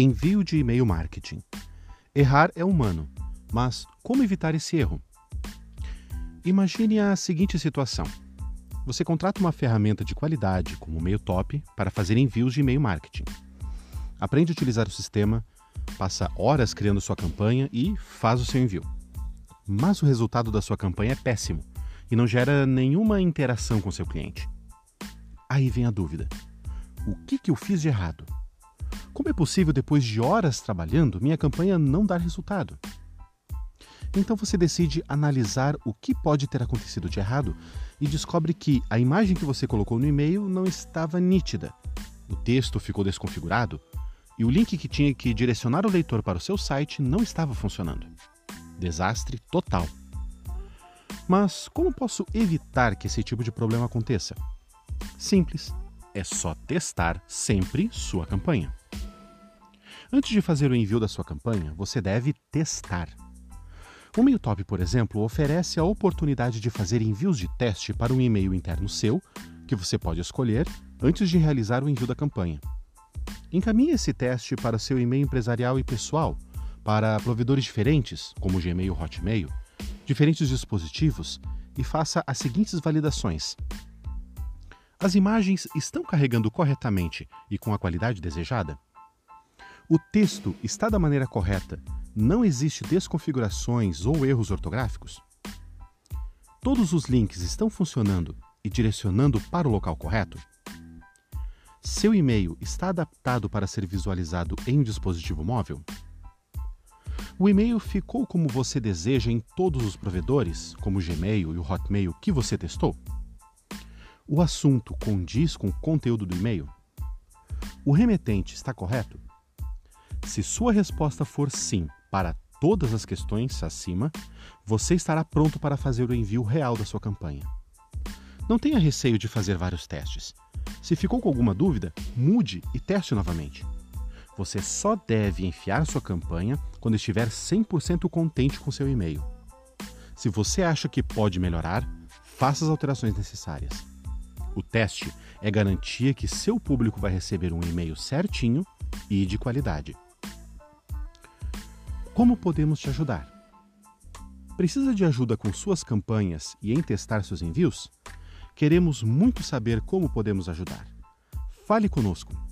Envio de e-mail marketing. Errar é humano, mas como evitar esse erro? Imagine a seguinte situação. Você contrata uma ferramenta de qualidade, como o MailTop, para fazer envios de e-mail marketing. Aprende a utilizar o sistema, passa horas criando sua campanha e faz o seu envio. Mas o resultado da sua campanha é péssimo e não gera nenhuma interação com seu cliente. Aí vem a dúvida: o que, que eu fiz de errado? Como é possível, depois de horas trabalhando, minha campanha não dar resultado? Então você decide analisar o que pode ter acontecido de errado e descobre que a imagem que você colocou no e-mail não estava nítida, o texto ficou desconfigurado e o link que tinha que direcionar o leitor para o seu site não estava funcionando. Desastre total. Mas como posso evitar que esse tipo de problema aconteça? Simples, é só testar sempre sua campanha. Antes de fazer o envio da sua campanha, você deve testar. O MailTop, por exemplo, oferece a oportunidade de fazer envios de teste para um e-mail interno seu, que você pode escolher antes de realizar o envio da campanha. Encaminhe esse teste para seu e-mail empresarial e pessoal, para provedores diferentes, como Gmail Hotmail, diferentes dispositivos e faça as seguintes validações. As imagens estão carregando corretamente e com a qualidade desejada? O texto está da maneira correta, não existe desconfigurações ou erros ortográficos? Todos os links estão funcionando e direcionando para o local correto? Seu e-mail está adaptado para ser visualizado em dispositivo móvel? O e-mail ficou como você deseja em todos os provedores, como o Gmail e o Hotmail que você testou? O assunto condiz com o conteúdo do e-mail? O remetente está correto? Se sua resposta for sim para todas as questões acima, você estará pronto para fazer o envio real da sua campanha. Não tenha receio de fazer vários testes. Se ficou com alguma dúvida, mude e teste novamente. Você só deve enfiar sua campanha quando estiver 100% contente com seu e-mail. Se você acha que pode melhorar, faça as alterações necessárias. O teste é garantia que seu público vai receber um e-mail certinho e de qualidade. Como podemos te ajudar? Precisa de ajuda com suas campanhas e em testar seus envios? Queremos muito saber como podemos ajudar. Fale conosco